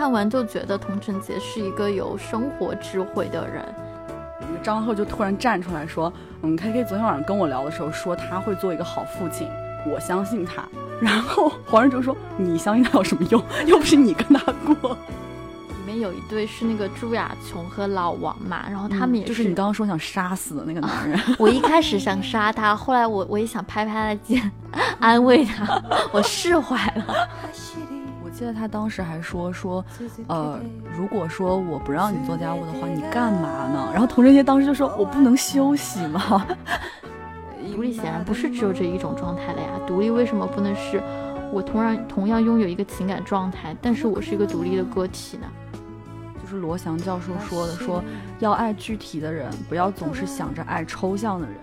看完就觉得童晨杰是一个有生活智慧的人。张赫就突然站出来说：“嗯，K K 昨天晚上跟我聊的时候说他会做一个好父亲，我相信他。”然后黄仁哲说：“你相信他有什么用？又不是你跟他过。”里面有一对是那个朱亚琼和老王嘛，然后他们也是就是你刚刚说想杀死的那个男人。我一开始想杀他，后来我我也想拍拍他的肩，安慰他，我释怀了。我记得他当时还说说，呃，如果说我不让你做家务的话，你干嘛呢？然后童振杰当时就说：“我不能休息吗？”独立显然不是只有这一种状态了呀。独立为什么不能是我同样同样拥有一个情感状态，但是我是一个独立的个体呢？就是罗翔教授说的，说要爱具体的人，不要总是想着爱抽象的人。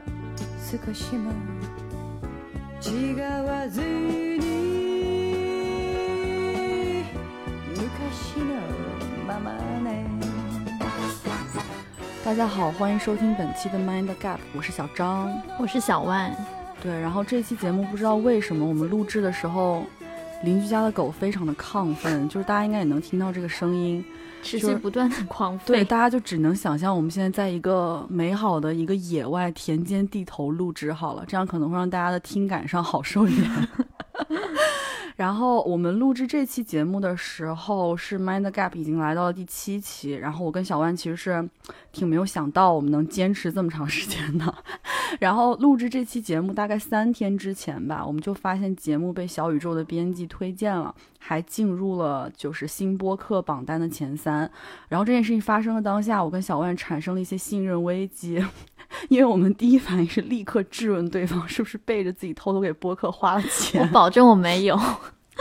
大家好，欢迎收听本期的 Mind Gap，我是小张，我是小万。对，然后这期节目不知道为什么我们录制的时候，邻居家的狗非常的亢奋，就是大家应该也能听到这个声音，持续不断的狂吠。对，大家就只能想象我们现在在一个美好的一个野外田间地头录制好了，这样可能会让大家的听感上好受一点。然后我们录制这期节目的时候，是 Mind Gap 已经来到了第七期。然后我跟小万其实是挺没有想到我们能坚持这么长时间的。然后录制这期节目大概三天之前吧，我们就发现节目被小宇宙的编辑推荐了，还进入了就是新播客榜单的前三。然后这件事情发生的当下，我跟小万产生了一些信任危机，因为我们第一反应是立刻质问对方是不是背着自己偷偷给播客花了钱。我保证我没有。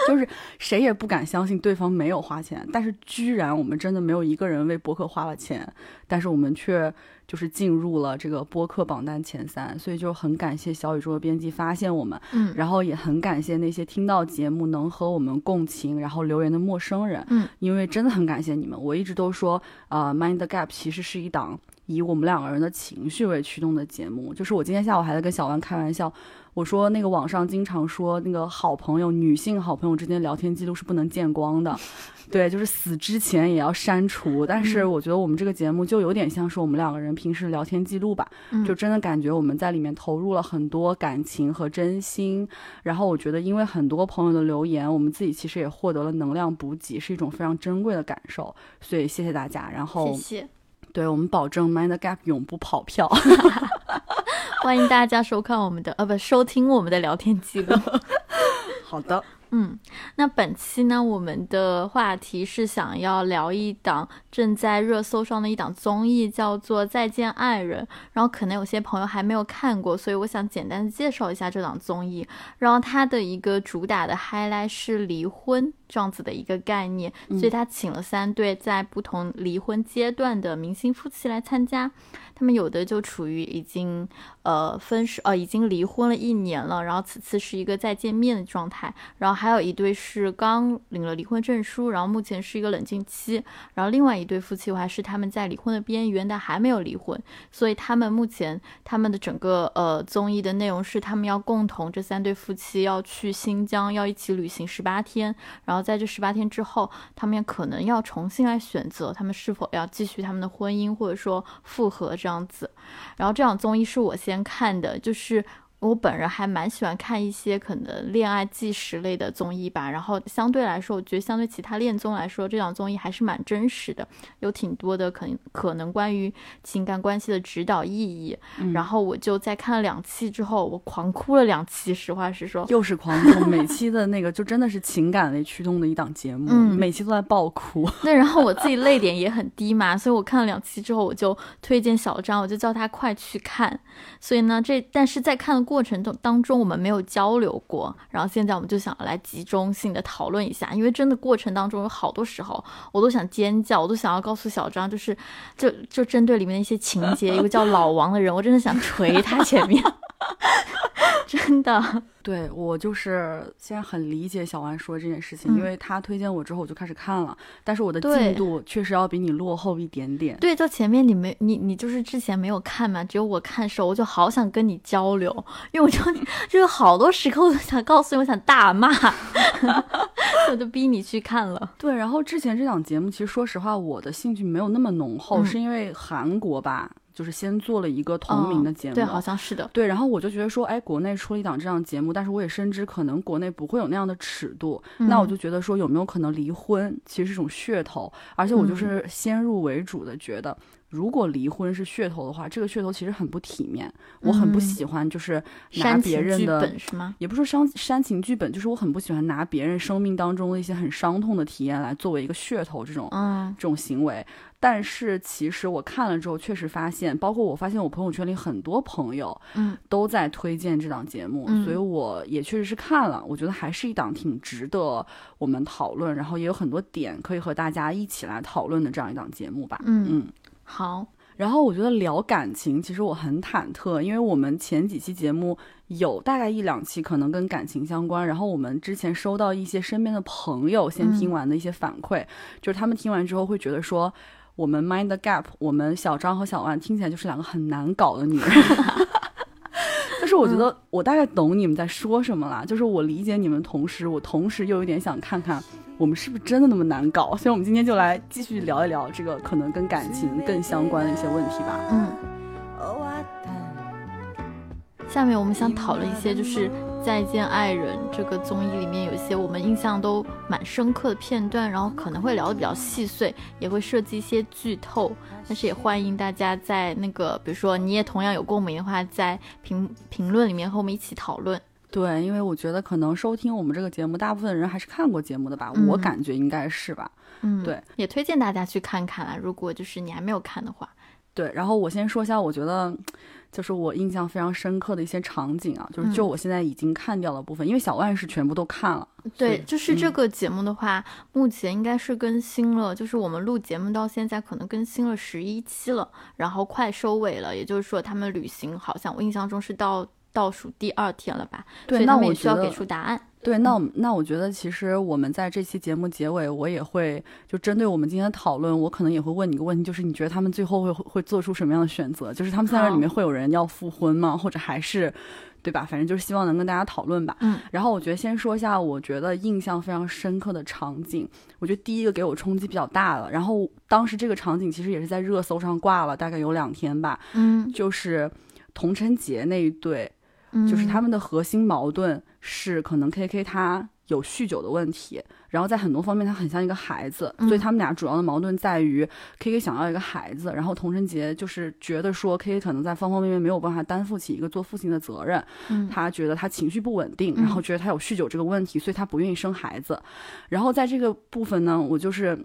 就是谁也不敢相信对方没有花钱，但是居然我们真的没有一个人为播客花了钱，但是我们却就是进入了这个播客榜单前三，所以就很感谢小宇宙的编辑发现我们，嗯，然后也很感谢那些听到节目能和我们共情，然后留言的陌生人，嗯，因为真的很感谢你们，我一直都说，呃，Mind Gap 其实是一档以我们两个人的情绪为驱动的节目，就是我今天下午还在跟小万开玩笑。我说那个网上经常说那个好朋友，女性好朋友之间聊天记录是不能见光的，对，就是死之前也要删除。但是我觉得我们这个节目就有点像是我们两个人平时聊天记录吧，就真的感觉我们在里面投入了很多感情和真心。然后我觉得因为很多朋友的留言，我们自己其实也获得了能量补给，是一种非常珍贵的感受。所以谢谢大家。然后谢谢，对我们保证 Mind Gap 永不跑票。欢迎大家收看我们的，呃，不，收听我们的聊天记录。好的。嗯，那本期呢，我们的话题是想要聊一档正在热搜上的一档综艺，叫做《再见爱人》。然后可能有些朋友还没有看过，所以我想简单的介绍一下这档综艺。然后它的一个主打的 highlight 是离婚这样子的一个概念，所以他请了三对在不同离婚阶段的明星夫妻来参加。他们有的就处于已经呃分手，呃已经离婚了一年了，然后此次是一个再见面的状态。然后还有一对是刚领了离婚证书，然后目前是一个冷静期。然后另外一对夫妻还是他们在离婚的边缘，但还没有离婚。所以他们目前他们的整个呃综艺的内容是，他们要共同这三对夫妻要去新疆，要一起旅行十八天。然后在这十八天之后，他们可能要重新来选择，他们是否要继续他们的婚姻，或者说复合。这样子，然后这档综艺是我先看的，就是。我本人还蛮喜欢看一些可能恋爱纪实类的综艺吧，然后相对来说，我觉得相对其他恋综来说，这档综艺还是蛮真实的，有挺多的可能可能关于情感关系的指导意义。然后我就在看了两期之后，我狂哭了两期。实话实说，又是狂哭，每期的那个就真的是情感类驱动的一档节目，每期都在爆哭。那，然后我自己泪点也很低嘛，所以我看了两期之后，我就推荐小张，我就叫他快去看。所以呢，这但是在看的过。过程中当中我们没有交流过，然后现在我们就想来集中性的讨论一下，因为真的过程当中有好多时候我都想尖叫，我都想要告诉小张，就是就就针对里面的一些情节，一个叫老王的人，我真的想捶他前面。真的，对我就是现在很理解小丸说这件事情，因为他推荐我之后我就开始看了，但是我的进度确实要比你落后一点点。对，就前面你没你你就是之前没有看嘛，只有我看时候，我就好想跟你交流，因为我就 就有好多时刻我都想告诉你，我想大骂，我就逼你去看了。对，然后之前这档节目，其实说实话，我的兴趣没有那么浓厚，嗯是因为韩国吧，就是先做了一个同名的节目，对，好像是的。对，然后我就觉得说，哎，国内出了一档这样的节目，但是我也深知可能国内不会有那样的尺度，那我嗯就觉得说，有没有可能离婚其实是一种噱头，而且我就嗯是先入为主的觉得。如果离婚是噱头的话，这个噱头其实很不体面，我很不嗯喜欢，就是拿别人的本是吗？也不是说煽煽情剧本，就是我很不喜欢拿别人生命当中的一些很伤痛的体验来作为一个噱头这种、嗯这种行为。但是其实我看了之后，确实发现，包括我发现我朋友圈里很多朋友嗯都在推荐这档节目，嗯所以我也确实是看了，我觉得还是一档挺值得我们讨论，然后也有很多点可以和大家一起来讨论的这样一档节目吧。嗯，嗯。好，然后我觉得聊感情，其实我很忐忑，因为我们前几期节目有大概一两期可能跟感情相关，然后我们之前收到一些身边的朋友先听完的一些反馈，就是他们听完之后会觉得说，我们 Mind the Gap，我们小张和小万听起来就是两个很难搞的女人。但是我觉得我大概懂你们在说什么啦，就是我理解你们，同时我同时又有点想看看我们是不是真的那么难搞，所以我们今天就来继续聊一聊这个可能跟感情更相关的一些问题吧。嗯。下面我们想讨论一些，就是《再见爱人》这个综艺里面有一些我们印象都蛮深刻的片段，然后可能会聊得比较细碎，也会涉及一些剧透。但是也欢迎大家在那个，比如说你也同样有共鸣的话，在评评论里面和我们一起讨论。对，因为我觉得可能收听我们这个节目，大部分人还是看过节目的吧，嗯我感觉应该是吧。嗯，对，也推荐大家去看看啦。如果就是你还没有看的话，对，然后我先说一下，我觉得就是我印象非常深刻的一些场景啊，就是就嗯我现在已经看掉的部分，因为小万是全部都看了。对，就是这嗯个节目的话，目前应该是更新了，就是我们录节目到现在可能更新了十一期了，然后快收尾了，也就是说他们旅行好像我印象中是到倒数第二天了吧，对，那以他们我需要给出答案。对，那我那我觉得其实我们在这期节目结尾，我也会就针对我们今天的讨论，我可能也会问你一个问题，就是你觉得他们最后会会做出什么样的选择？就是他们三个人里面会有人要复婚吗？或者还是，对吧？反正就是希望能跟大家讨论吧。嗯，然后我觉得先说一下，我觉得印象非常深刻的场景。我觉得第一个给我冲击比较大的，然后当时这个场景其实也是在热搜上挂了，大概有两天吧，嗯，就是童晨杰那一对。嗯就是他们的核心矛盾是可能 K K 他有酗酒的问题，然后在很多方面他很像一个孩子，嗯所以他们俩主要的矛盾在于 K K 想要一个孩子，然后童晨杰就是觉得说 K K 可能在方方面面没有办法担负起一个做父亲的责任，嗯。他觉得他情绪不稳定，嗯然后觉得他有酗酒这个问题，所以他不愿意生孩子。然后在这个部分呢，我就是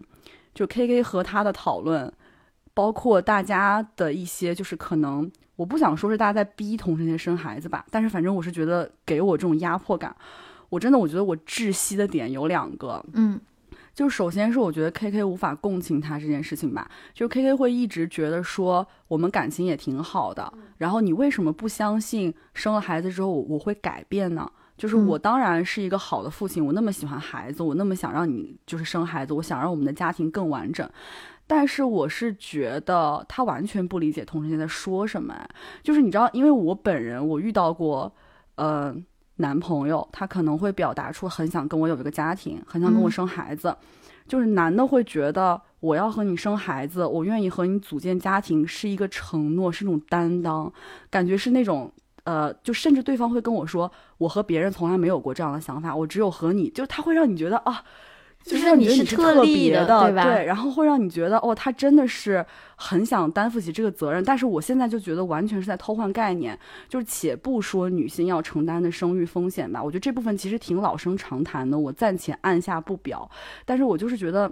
就 K K 和他的讨论，包括大家的一些就是可能我不想说是大家在逼同性恋生孩子吧，但是反正我是觉得给我这种压迫感，我真的我觉得我窒息的点有两个，嗯就首先是我觉得 K K 无法共情他这件事情吧，就 K K 会一直觉得说我们感情也挺好的，然后你为什么不相信生了孩子之后我我会改变呢？就是嗯我当然是一个好的父亲，我那么喜欢孩子，我那么想让你就是生孩子，我想让我们的家庭更完整。但是我是觉得他完全不理解同性恋在说什么，就是你知道，因为我本人我遇到过，呃，男朋友他可能会表达出很想跟我有一个家庭，很想跟我嗯。生孩子，就是男的会觉得我要和你生孩子，我愿意和你组建家庭是一个承诺，是一种担当，感觉是那种。呃，就甚至对方会跟我说，我和别人从来没有过这样的想法，我只有和你，就他会让你觉得啊，就是让你觉得你是特例的别的，对吧然后会让你觉得哦，他真的是很想担负起这个责任，但是我现在就觉得完全是在偷换概念，就是且不说女性要承担的生育风险吧，我觉得这部分其实挺老生常谈的，我暂且按下不表，但是我就是觉得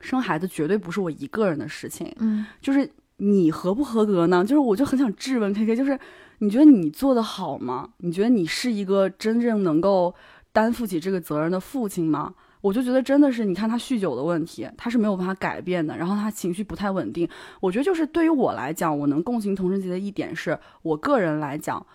生孩子绝对不是我一个人的事情，嗯就是你合不合格呢？就是我就很想质问 K K，就是你觉得你做的好吗？你觉得你是一个真正能够担负起这个责任的父亲吗？我就觉得真的是，你看他酗酒的问题，他是没有办法改变的，然后他情绪不太稳定。我觉得就是对于我来讲，我能共情同生节的一点是，我个人来讲，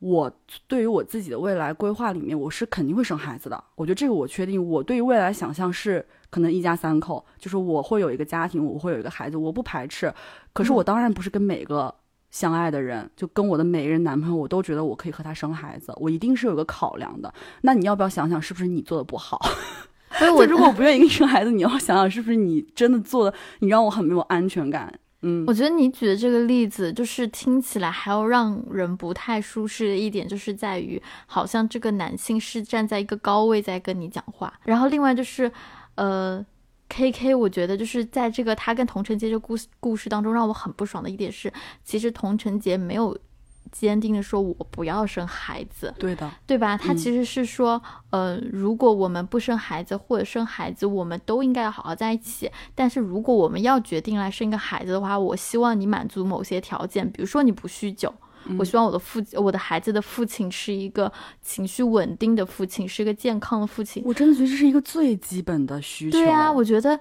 我对于我自己的未来规划里面，我是肯定会生孩子的。我觉得这个我确定。我对于未来想象是可能一家三口，就是我会有一个家庭，我会有一个孩子，我不排斥。可是我当然不是跟每个相爱的人，就跟我的每一任男朋友，我都觉得我可以和他生孩子，我一定是有个考量的。那你要不要想想，是不是你做的不好？所以我如果我不愿意给你生孩子，你要想想是不是你真的做的，你让我很没有安全感。嗯，我觉得你举的这个例子，就是听起来还要让人不太舒适的一点，就是在于好像这个男性是站在一个高位在跟你讲话，然后另外就是，呃，K K，我觉得就是在这个他跟童晨杰这故事故事当中，让我很不爽的一点是，其实童晨杰没有。坚定的说：“我不要生孩子。”对的，对吧？他其实是说，呃，如果我们不生孩子或者生孩子，我们都应该要好好在一起。但是如果我们要决定来生一个孩子的话，我希望你满足某些条件，比如说你不酗酒。我希望我的父我的孩子的父亲是一个情绪稳定的父亲，是一个健康的父亲。我真的觉得这是一个最基本的需求。对啊，我觉得。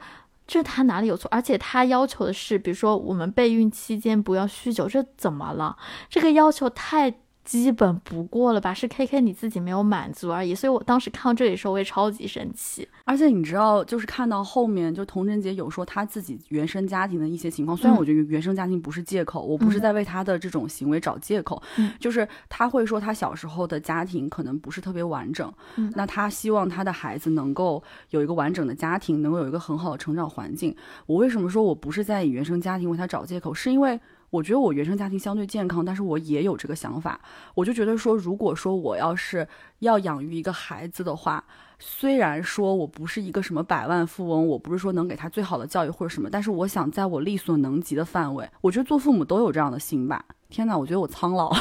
这他哪里有错？而且他要求的是，比如说我们备孕期间不要酗酒，这怎么了？这个要求太……基本不过了吧？是 K K 你自己没有满足而已。所以我当时看到这里的时候，我也超级生气。而且你知道，就是看到后面，就童贞杰有说他自己原生家庭的一些情况。虽然我觉得原生家庭不是借口，我不是在为他的这种行为找借口。嗯，就是他会说他小时候的家庭可能不是特别完整。嗯，那他希望他的孩子能够有一个完整的家庭，能够有一个很好的成长环境。我为什么说我不是在以原生家庭为他找借口？是因为。我觉得我原生家庭相对健康，但是我也有这个想法。我就觉得说，如果说我要是要养育一个孩子的话，虽然说我不是一个什么百万富翁，我不是说能给他最好的教育或者什么，但是我想在我力所能及的范围，我觉得做父母都有这样的心吧。天哪，我觉得我苍老。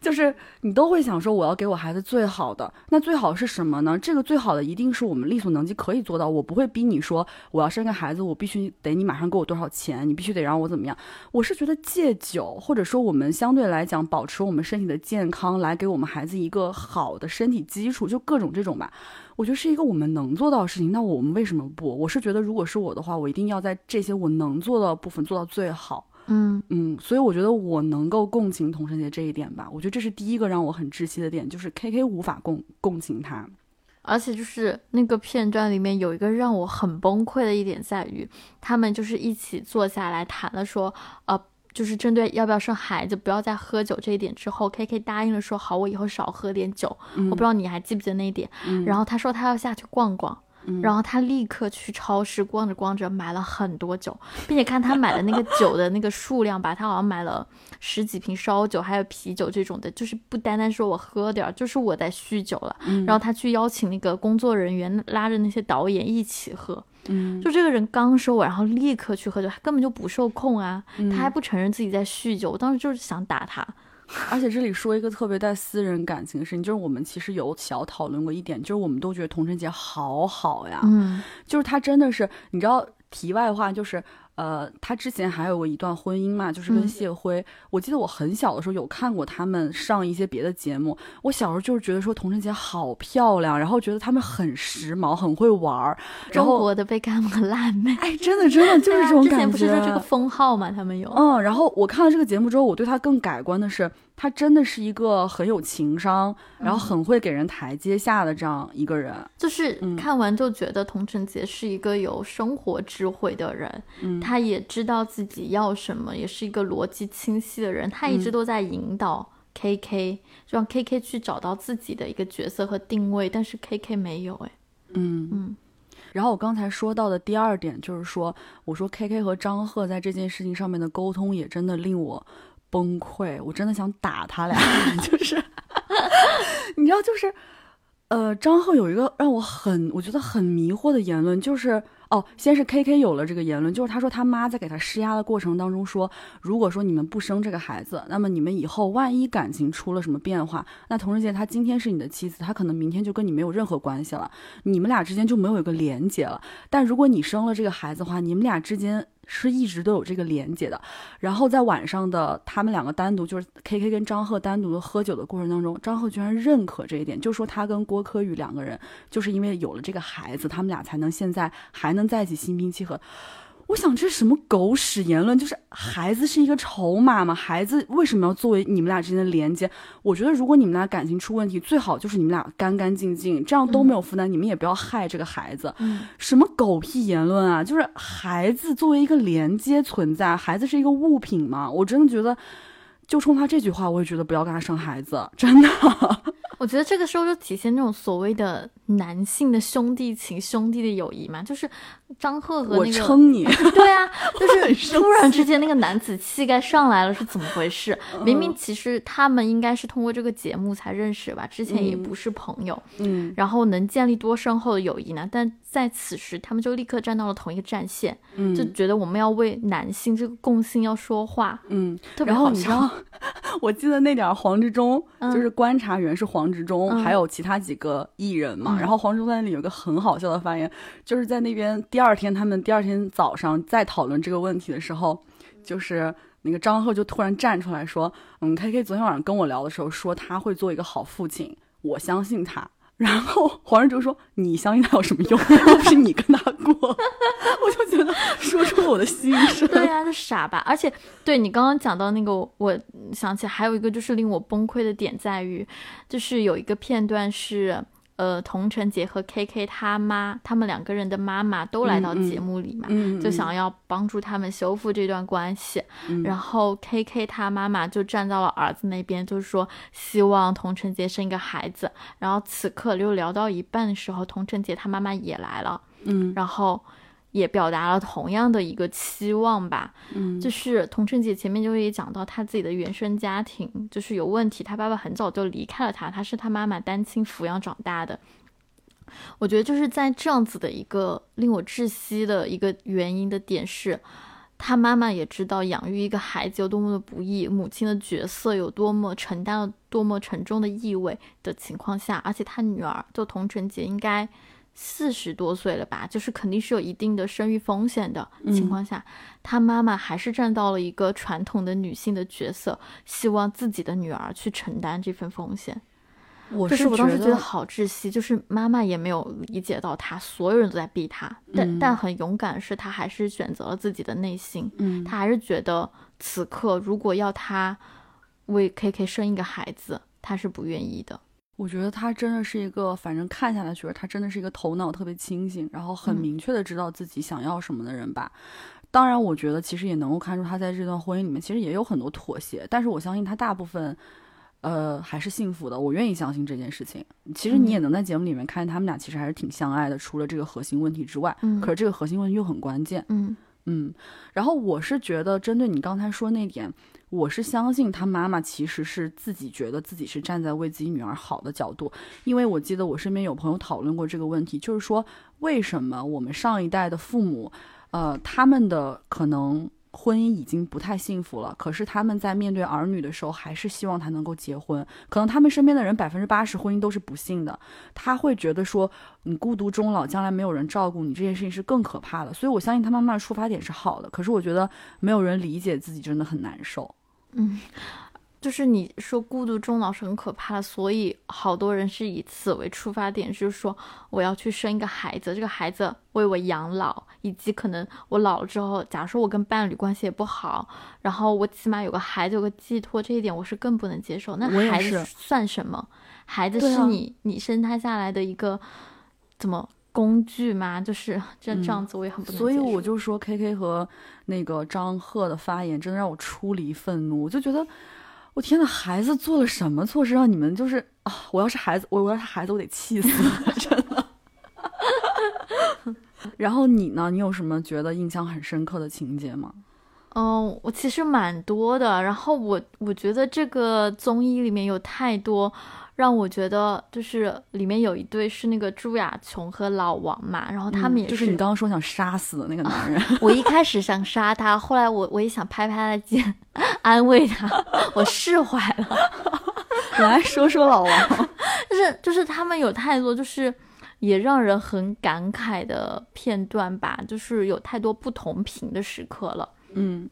就是你都会想说，我要给我孩子最好的，那最好是什么呢？这个最好的一定是我们力所能及可以做到。我不会逼你说，我要生个孩子，我必须得你马上给我多少钱，你必须得让我怎么样。我是觉得戒酒，或者说我们相对来讲保持我们身体的健康，来给我们孩子一个好的身体基础，就各种这种吧。我觉得是一个我们能做到的事情。那我们为什么不？我是觉得，如果是我的话，我一定要在这些我能做到的部分做到最好。嗯。嗯，所以我觉得我能够共情童承杰这一点吧，我觉得这是第一个让我很窒息的点，就是 K K 无法共共情他，而且就是那个片段里面有一个让我很崩溃的一点在于，他们就是一起坐下来谈了说，呃，就是针对要不要生孩子，不要再喝酒这一点之后，K K 答应了说好，我以后少喝点酒，我不知道你还记不记得那一点，然后他说他要下去逛逛。然后他立刻去超市逛着逛着买了很多酒，并且看他买的那个酒的那个数量吧，他好像买了十几瓶烧酒，还有啤酒这种的，就是不单单说我喝点儿，就是我在酗酒了。然后他去邀请那个工作人员，拉着那些导演一起喝。嗯，就这个人刚说完，然后立刻去喝酒，他根本就不受控啊，他还不承认自己在酗酒。我当时就是想打他。而且这里说一个特别带私人感情的事情，就是我们其实有小讨论过一点，就是我们都觉得童晨杰好好呀，嗯，就是他真的是，你知道，题外话就是。呃，他之前还有过一段婚姻嘛，就是跟谢辉。我记得我很小的时候有看过他们上一些别的节目。我小时候就是觉得说童晨杰好漂亮，然后觉得他们很时髦，很会玩儿。中国的贝克汉姆和辣妹，哎，真的真的 就是这种感觉。之前不是说这个封号嘛，他们有。嗯，然后我看了这个节目之后，我对他更改观的是。他真的是一个很有情商，然后很会给人台阶下的这样一个人。就是看完就觉得童承杰是一个有生活智慧的人，他也知道自己要什么，也是一个逻辑清晰的人。他一直都在引导 K K，让 K K 去找到自己的一个角色和定位，但是 K K 没有哎。嗯嗯。然后我刚才说到的第二点就是说，我说 K K 和张赫在这件事情上面的沟通也真的令我。崩溃！我真的想打他俩，就是，你知道，就是，呃，张赫有一个让我很我觉得很迷惑的言论，就是哦，先是 K K 有了这个言论，就是他说他妈在给他施压的过程当中说，如果说你们不生这个孩子，那么你们以后万一感情出了什么变化，那童世杰他今天是你的妻子，他可能明天就跟你没有任何关系了，你们俩之间就没有一个连接了。但如果你生了这个孩子的话，你们俩之间。是一直都有这个连接的，然后在晚上的他们两个单独，就是 K K 跟张赫单独的喝酒的过程当中，张赫居然认可这一点，就说他跟郭柯宇两个人就是因为有了这个孩子，他们俩才能现在还能在一起心平气和。我想这是什么狗屎言论？就是孩子是一个筹码吗？孩子为什么要作为你们俩之间的连接？我觉得如果你们俩感情出问题，最好就是你们俩干干净净，这样都没有负担，你们也不要害这个孩子。什么狗屁言论啊！就是孩子作为一个连接存在，孩子是一个物品吗？我真的觉得，就冲他这句话，我也觉得不要跟他生孩子，真的。我觉得这个时候就体现那种所谓的男性的兄弟情、兄弟的友谊嘛，就是张赫和那个撑你，对啊，就是突然之间那个男子气概上来了，是怎么回事？明明其实他们应该是通过这个节目才认识吧，之前也嗯。不是朋友，嗯。然后能建立多深厚的友谊呢？但在此时，他们就立刻站到了同一个战线，嗯。就觉得我们要为男性这个共性要说话，嗯，特别好笑。我记得那点儿黄执中、嗯。就是观察员是黄执中，嗯。还有其他几个艺人嘛。然后黄忠在那里有个很好笑的发言，就是在那边第二天他们第二天早上在讨论这个问题的时候，就是那个张赫就突然站出来说：“嗯，K K 昨天晚上跟我聊的时候说他会做一个好父亲，我相信他。”然后黄仁中说：“你相信他有什么用？又不是你跟他过。”我就觉得说出了我的心声。对呀、就傻吧。而且，对你刚刚讲到那个，我想起还有一个就是令我崩溃的点在于，就是有一个片段是。呃，童晨杰和 K K 他妈，他们两个人的妈妈都来到节目里嘛，嗯，就想要帮助他们修复这段关系。嗯然后 K K 他妈妈就站到了儿子那边，就是说希望童晨杰生一个孩子。然后此刻又聊到一半的时候，童晨杰他妈妈也来了，嗯然后也表达了同样的一个期望吧。嗯，就是童晨杰前面就也讲到她自己的原生家庭就是有问题，她爸爸很早就离开了她，她是她妈妈单亲抚养长大的。我觉得就是在这样子的一个令我窒息的一个原因的点是，他妈妈也知道养育一个孩子有多么的不易，母亲的角色有多么承担了多么沉重的意味的情况下，而且他女儿就童晨杰应该四十多岁了吧，就是肯定是有一定的生育风险的情况下，他妈妈还是站到了一个传统的女性的角色，希望自己的女儿去承担这份风险。我这是我当时觉觉得好窒息，就是妈妈也没有理解到他，所有人都在逼他，但、嗯但很勇敢的是，他还是选择了自己的内心，嗯，他还是觉得此刻如果要他为 K K 生一个孩子，他是不愿意的。我觉得他真的是一个，反正看下来觉得他真的是一个头脑特别清醒，然后很嗯明确的知道自己想要什么的人吧。当然，我觉得其实也能够看出他在这段婚姻里面其实也有很多妥协，但是我相信他大部分。呃，还是幸福的，我愿意相信这件事情。其实你也能在节目里面看见他们俩其实还是挺相爱的，除了这个核心问题之外，嗯可是这个核心问题又很关键。嗯嗯，然后我是觉得，针对你刚才说那点，我是相信他妈妈其实是自己觉得自己是站在为自己女儿好的角度，因为我记得我身边有朋友讨论过这个问题，就是说为什么我们上一代的父母，呃，他们的可能。婚姻已经不太幸福了，可是他们在面对儿女的时候，还是希望他能够结婚。可能他们身边的人百分之八十婚姻都是不幸的，他会觉得说你孤独终老，将来没有人照顾你，这件事情是更可怕的。所以我相信他妈妈的出发点是好的，可是我觉得没有人理解自己真的很难受。嗯，就是你说孤独终老是很可怕的，所以好多人是以此为出发点，就是说我要去生一个孩子，这个孩子为我养老，以及可能我老了之后，假如说我跟伴侣关系也不好，然后我起码有个孩子有个寄托，这一点我是更不能接受。那孩子算什么？孩子是你、你生他下来的一个怎么工具吗？就是 这嗯这样子，我也很不能所以我就说，K K 和那个张赫的发言真的让我出离愤怒，我就觉得。我天呐，孩子做了什么错事让你们就是啊？我要是孩子，我我要是孩子，我得气死，真的。然后你呢？你有什么觉得印象很深刻的情节吗？嗯，我其实蛮多的。然后我我觉得这个综艺里面有太多让我觉得，就是里面有一对是那个朱亚琼和老王嘛，然后他们也嗯就是你刚刚说想杀死的那个男人。我一开始想杀他，后来我我也想拍拍他的肩，安慰他，我释怀了。来说说老王。就是就是他们有太多就是也让人很感慨的片段吧，就是有太多不同频的时刻了。嗯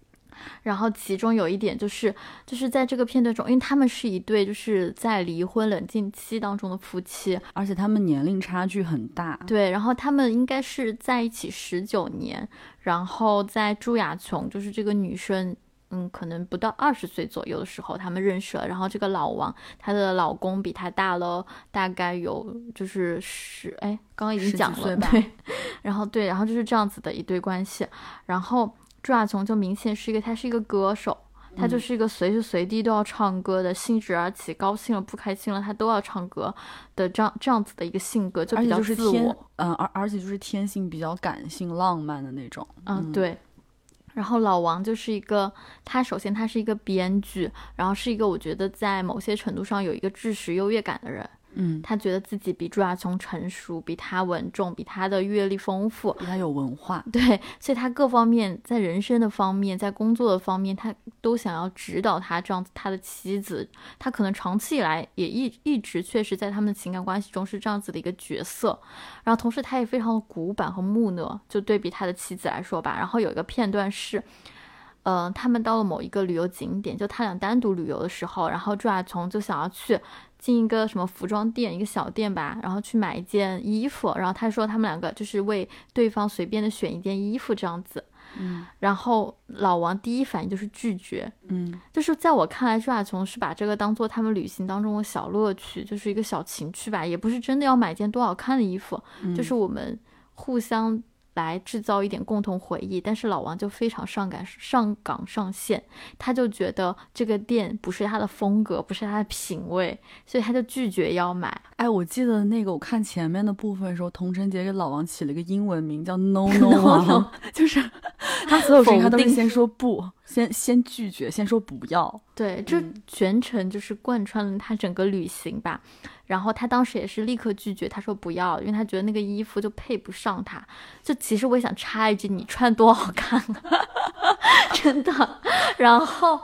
然后其中有一点就是，就是在这个片段中，因为他们是一对就是在离婚冷静期当中的夫妻，而且他们年龄差距很大。对，然后他们应该是在一起十九年，然后在朱亚琼就是这个女生，嗯，可能不到二十岁左右的时候他们认识了，然后这个老王她的老公比她大了大概有就是十，哎，刚刚已经讲了，对，然后对，然后就是这样子的一对关系，然后朱亚琼就明显是一个，她是一个歌手。他就是一个随时随地都要唱歌的，兴致而起，高兴了不开心了他都要唱歌的这样这样子的一个性格，就比较自我。嗯，而而且就是天性比较感性、浪漫的那种。嗯，对。然后老王就是一个，他首先他是一个编剧，然后是一个我觉得在某些程度上有一个知识优越感的人。嗯，他觉得自己比朱亚琼成熟，比他稳重，比他的阅历丰富，比他有文化。对，所以他各方面在人生的方面，在工作的方面，他都想要指导他这样子。他的妻子，他可能长期以来也一一直确实在他们的情感关系中是这样子的一个角色。然后同时他也非常的古板和木讷，就对比他的妻子来说吧。然后有一个片段是，嗯，他们到了某一个旅游景点，就他俩单独旅游的时候，然后朱亚琼就想要去。进一个什么服装店，一个小店吧，然后去买一件衣服，然后他说他们两个就是为对方随便的选一件衣服这样子，嗯，然后老王第一反应就是拒绝，嗯，就是在我看来，朱亚琼是把这个当做他们旅行当中的小乐趣，就是一个小情趣吧，也不是真的要买件多好看的衣服，就是我们互相。来制造一点共同回忆，但是老王就非常上赶上岗上线，他就觉得这个店不是他的风格，不是他的品味，所以他就拒绝要买。哎，我记得那个我看前面的部分的时候，童晨杰给老王起了一个英文名叫 No No，就是 他所有事情他都是先说不，先 先拒绝，先说不要。对，这全程就是贯穿了他整个旅行吧。然后他当时也是立刻拒绝，他说不要，因为他觉得那个衣服就配不上他。就其实我也想插一句，你穿多好看啊，真的。然后，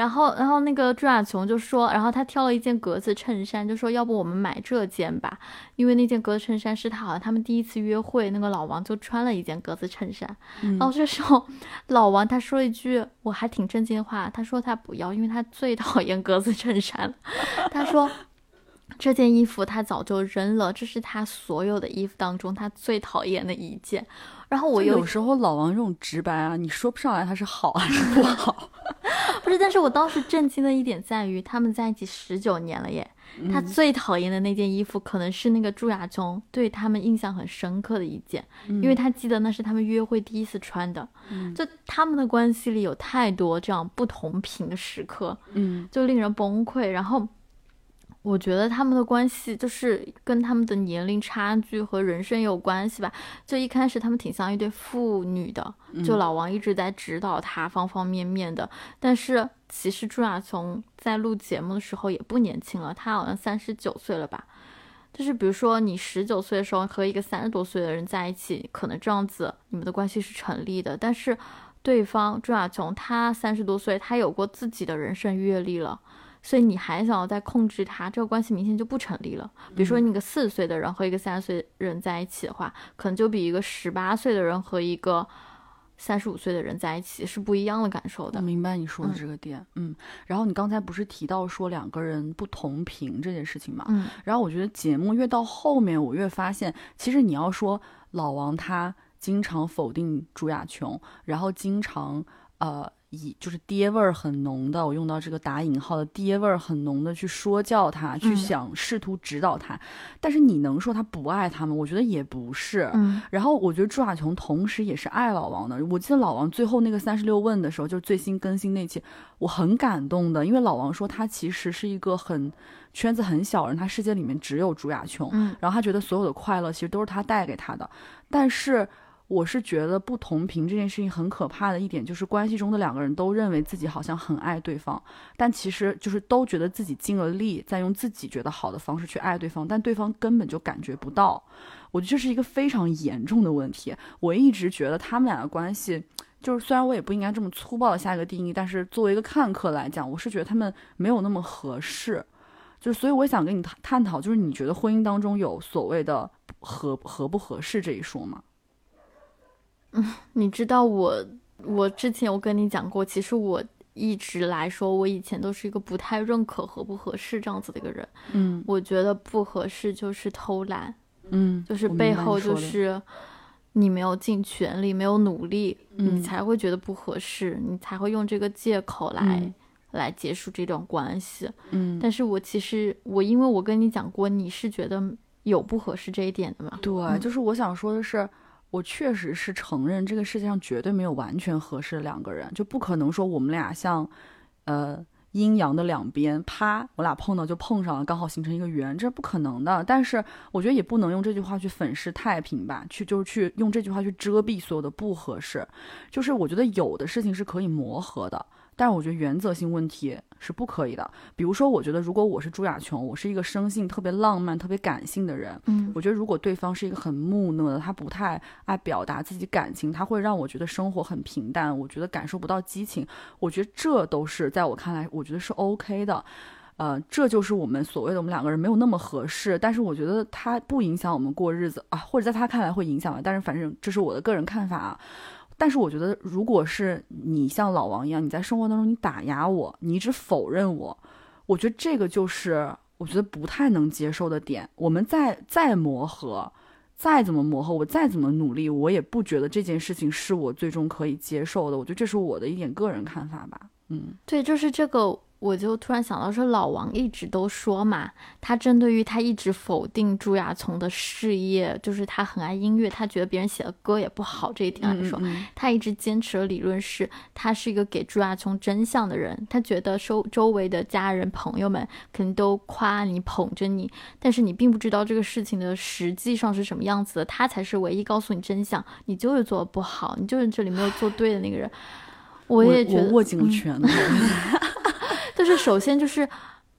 然后，然后那个朱亚琼就说，然后他挑了一件格子衬衫，就说要不我们买这件吧，因为那件格子衬衫是他好像他们第一次约会，那个老王就穿了一件格子衬衫。然后这时候老王他说了一句我还挺震惊的话，他说他不要，因为他最讨厌格子衬衫了。他说。这件衣服他早就扔了，这是他所有的衣服当中他最讨厌的一件。然后我有时候老王这种直白啊，你说不上来他是好还是不 好。不是，但是我当时震惊的一点在于，他们在一起十九年了耶。他最讨厌的那件衣服，可能是那个朱亚琼对他们印象很深刻的一件，因为他记得那是他们约会第一次穿的。就他们的关系里有太多这样不同频的时刻，嗯，就令人崩溃。然后。我觉得他们的关系就是跟他们的年龄差距和人生有关系吧。就一开始他们挺像一对父女的，就老王一直在指导他方方面面的。但是其实朱亚琼在录节目的时候也不年轻了，她好像三十九岁了吧。就是比如说你十九岁的时候和一个三十多岁的人在一起，可能这样子你们的关系是成立的。但是对方朱亚琼她三十多岁，她有过自己的人生阅历了。所以你还想要再控制他，这个关系明显就不成立了。比如说，你一个四十岁的人和一个三十岁人在一起的话，可能就比一个十八岁的人和一个三十五岁的人在一起是不一样的感受的。我明白你说的这个点，嗯。然后你刚才不是提到说两个人不同频这件事情嘛？嗯。然后我觉得节目越到后面，我越发现，其实你要说老王他经常否定朱亚琼，然后经常呃。以就是爹味儿很浓的，我用到这个打引号的爹味儿很浓的去说教他，去想试图指导他，但是你能说他不爱他吗？我觉得也不是。嗯，然后我觉得朱亚琼同时也是爱老王的。我记得老王最后那个三十六问的时候，就是最新更新那期，我很感动的，因为老王说他其实是一个很圈子很小人，他世界里面只有朱亚琼，嗯，然后他觉得所有的快乐其实都是他带给他的，但是。我是觉得不同频这件事情很可怕的一点，就是关系中的两个人都认为自己好像很爱对方，但其实就是都觉得自己尽了力，在用自己觉得好的方式去爱对方，但对方根本就感觉不到。我觉得这是一个非常严重的问题。我一直觉得他们俩的关系，就是虽然我也不应该这么粗暴的下一个定义，但是作为一个看客来讲，我是觉得他们没有那么合适。就所以我想跟你探探讨，就是你觉得婚姻当中有所谓的合合不合适这一说吗？嗯，你知道我，我之前我跟你讲过，其实我一直来说，我以前都是一个不太认可合不合适这样子的一个人。嗯，我觉得不合适就是偷懒，嗯，就是背后就是你没有尽全力，没有努力，你才会觉得不合适，你才会用这个借口来来结束这段关系。嗯，但是我其实我因为我跟你讲过，你是觉得有不合适这一点的嘛？对，就是我想说的是。我确实是承认，这个世界上绝对没有完全合适的两个人，就不可能说我们俩像呃。阴阳的两边，啪，我俩碰到就碰上了，刚好形成一个圆，这是不可能的。但是我觉得也不能用这句话去粉饰太平吧，去就是去用这句话去遮蔽所有的不合适。就是我觉得有的事情是可以磨合的。但是我觉得原则性问题是不可以的。比如说，我觉得如果我是朱亚琼，我是一个生性特别浪漫、特别感性的人，嗯，我觉得如果对方是一个很木讷的，他不太爱表达自己感情，他会让我觉得生活很平淡，我觉得感受不到激情。我觉得这都是在我看来，我觉得是 OK 的。呃，这就是我们所谓的我们两个人没有那么合适，但是我觉得他不影响我们过日子啊，或者在他看来会影响但是反正这是我的个人看法啊。但是我觉得，如果是你像老王一样，你在生活当中你打压我，你一直否认我，我觉得这个就是我觉得不太能接受的点。我们再再磨合，再怎么磨合，我再怎么努力，我也不觉得这件事情是我最终可以接受的。我觉得这是我的一点个人看法吧。嗯，对，就是这个。我就突然想到，说老王一直都说嘛，他针对于他一直否定朱亚从的事业，就是他很爱音乐，他觉得别人写的歌也不好这一点来说，他一直坚持的理论是，他是一个给朱亚从真相的人。他觉得周周围的家人朋友们肯定都夸你捧着你，但是你并不知道这个事情的实际上是什么样子的，他才是唯一告诉你真相，你就是做的不好，你就是这里没有做对的那个人。我也觉得握紧了拳头。就是首先就是，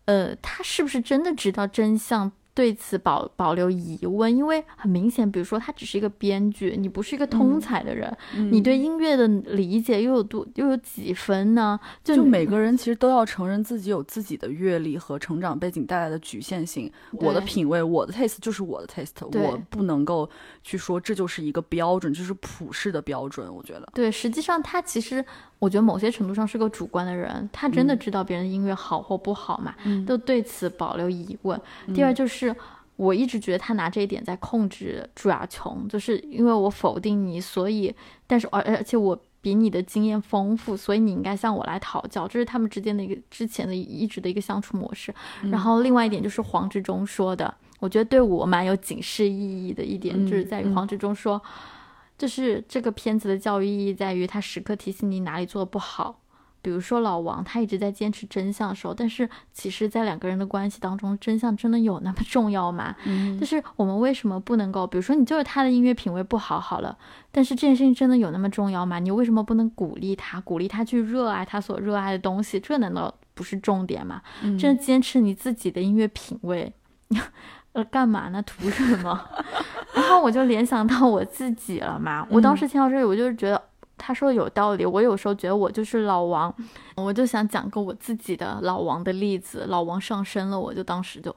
呃，他是不是真的知道真相？对此保保留疑问，因为很明显，比如说他只是一个编剧，你不是一个通才的人，你对音乐的理解又有多又有几分呢？就每个人其实都要承认自己有自己的阅历和成长背景带来的局限性。我的品味，我的 taste 就是我的 taste，我不能够去说这就是一个标准，就是普世的标准。我觉得，对，实际上他其实，我觉得某些程度上是个主观的人，他真的知道别人的音乐好或不好嘛？都对此保留疑问。第二就是。是我一直觉得他拿这一点在控制朱亚琼，就是因为我否定你，所以，但是而而且我比你的经验丰富，所以你应该向我来讨教，这是他们之间的一个之前的一直的一个相处模式。然后另外一点就是黄执忠说的，我觉得对我蛮有警示意义的一点，就是在于黄执忠说，就是这个片子的教育意义在于他时刻提醒你哪里做的不好。比如说老王，他一直在坚持真相的时候，但是其实，在两个人的关系当中，真相真的有那么重要吗？嗯，就是我们为什么不能够，比如说你就是他的音乐品味不好好了，但是这件事情真的有那么重要吗？你为什么不能鼓励他，鼓励他去热爱他所热爱的东西？这难道不是重点吗？真的坚持你自己的音乐品味，呃，干嘛呢？图什么？然后我就联想到我自己了嘛，我当时听到这里，我就是觉得。他说有道理，我有时候觉得我就是老王，我就想讲个我自己的老王的例子。老王上身了，我就当时就，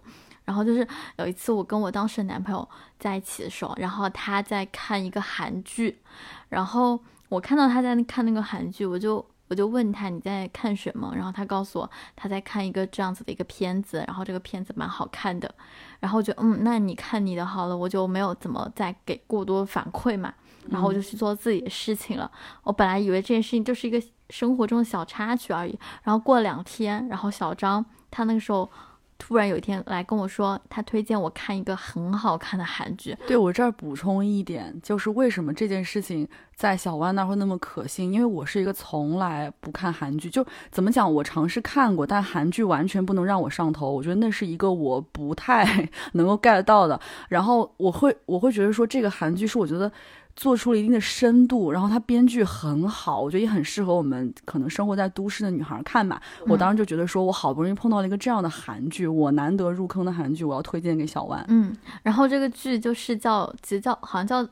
然后就是有一次我跟我当时的男朋友在一起的时候，然后他在看一个韩剧，然后我看到他在看那个韩剧，我就我就问他你在看什么，然后他告诉我他在看一个这样子的一个片子，然后这个片子蛮好看的，然后就嗯，那你看你的好了，我就没有怎么再给过多反馈嘛。然后我就去做自己的事情了。我本来以为这件事情就是一个生活中的小插曲而已。然后过了两天，然后小张他那个时候突然有一天来跟我说，他推荐我看一个很好看的韩剧。对我这儿补充一点，就是为什么这件事情在小万那会那么可信？因为我是一个从来不看韩剧，就怎么讲，我尝试看过，但韩剧完全不能让我上头。我觉得那是一个我不太 能够 get 到的。然后我会我会觉得说，这个韩剧是我觉得。做出了一定的深度，然后它编剧很好，我觉得也很适合我们可能生活在都市的女孩看吧。我当时就觉得说，我好不容易碰到了一个这样的韩剧，我难得入坑的韩剧，我要推荐给小万。嗯，然后这个剧就是叫，其实叫好像叫《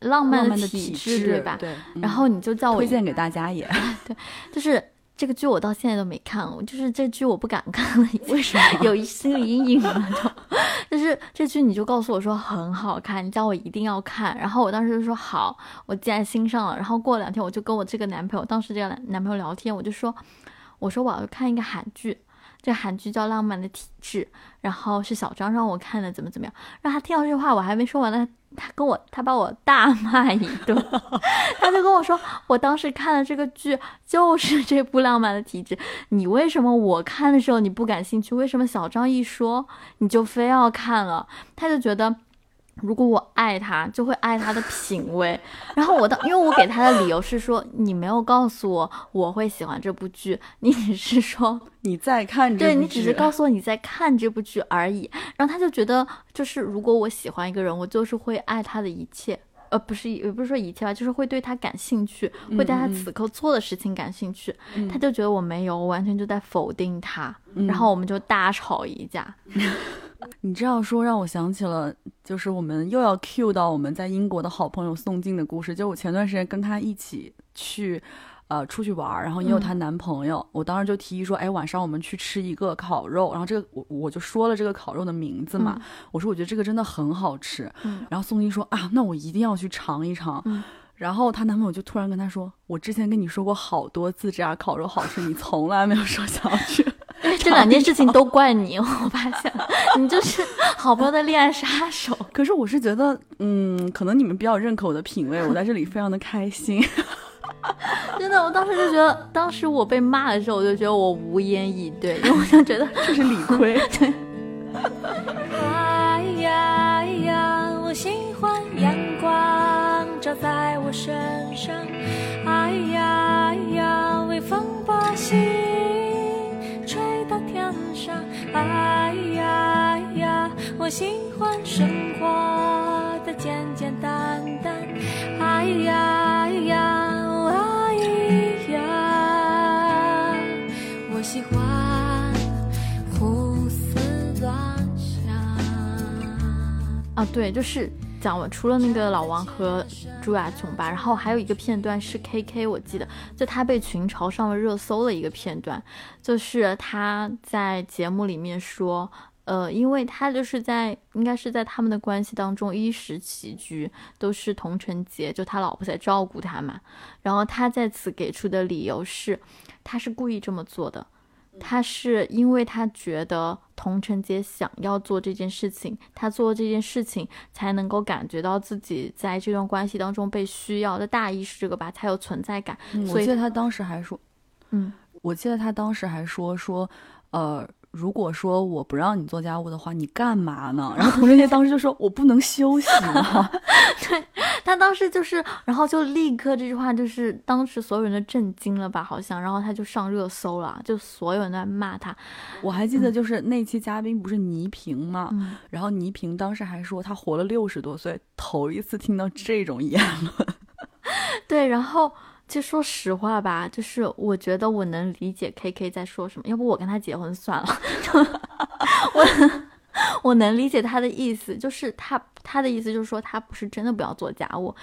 浪漫的体质》，对吧？对。然后你就叫我推荐给大家也。对，就是。这个剧我到现在都没看，我就是这剧我不敢看了，为什么？有一心理阴影了，就就是这剧你就告诉我说很好看，你叫我一定要看，然后我当时就说好，我记在心上了。然后过两天我就跟我这个男朋友，当时这个男朋友聊天，我就说，我说我要看一个韩剧。这韩剧叫《浪漫的体质》，然后是小张让我看的，怎么怎么样？让他听到这话，我还没说完呢，他跟我他把我大骂一顿，他就跟我说，我当时看的这个剧就是这部《浪漫的体质》，你为什么我看的时候你不感兴趣？为什么小张一说你就非要看了？他就觉得。如果我爱他，就会爱他的品味。然后我的，因为我给他的理由是说，你没有告诉我我会喜欢这部剧，你只是说 你在看这部对你只是告诉我你在看这部剧而已。然后他就觉得，就是如果我喜欢一个人，我就是会爱他的一切，呃，不是也不是说一切吧，就是会对他感兴趣，会对他此刻做的事情感兴趣。他就觉得我没有，我完全就在否定他。然后我们就大吵一架。你这样说让我想起了，就是我们又要 cue 到我们在英国的好朋友宋静的故事。就我前段时间跟他一起去，呃，出去玩，然后也有她男朋友。我当时就提议说，哎，晚上我们去吃一个烤肉。然后这个我我就说了这个烤肉的名字嘛，我说我觉得这个真的很好吃。然后宋静说啊，那我一定要去尝一尝。然后她男朋友就突然跟她说，我之前跟你说过好多次这家烤肉好吃，你从来没有说想要去。这两件事情都怪你，我发现你就是好朋友的恋爱杀手。可是我是觉得，嗯，可能你们比较认可我的品味，我在这里非常的开心。真的，我当时就觉得，当时我被骂的时候，我就觉得我无言以对，因为我就觉得 这是理亏。对。哎呀呀，我喜欢阳光照在我身上。哎呀呀，微风把心吹到天上。哎呀呀，我喜欢生活的简简单单。哎呀呀，啊，对，就是讲了，除了那个老王和朱亚琼吧，然后还有一个片段是 K K，我记得就他被群嘲上了热搜的一个片段。就是他在节目里面说，呃，因为他就是在应该是在他们的关系当中衣食起居都是童承杰，就他老婆在照顾他嘛。然后他在此给出的理由是，他是故意这么做的，他是因为他觉得童晨杰想要做这件事情，他做这件事情才能够感觉到自己在这段关系当中被需要的大意是这个吧，才有存在感。我记得他当时还说，嗯。我记得他当时还说说，呃，如果说我不让你做家务的话，你干嘛呢？然后童振杰当时就说，我不能休息吗？对他当时就是，然后就立刻这句话就是当时所有人都震惊了吧？好像，然后他就上热搜了，就所有人都在骂他。我还记得就是那期嘉宾不是倪萍吗？然后倪萍当时还说，他活了六十多岁，头一次听到这种言论。对，然后。其实说实话吧，就是我觉得我能理解 K K 在说什么，要不我跟他结婚算了。我我能理解他的意思，就是他他的意思就是说他不是真的不要做家务，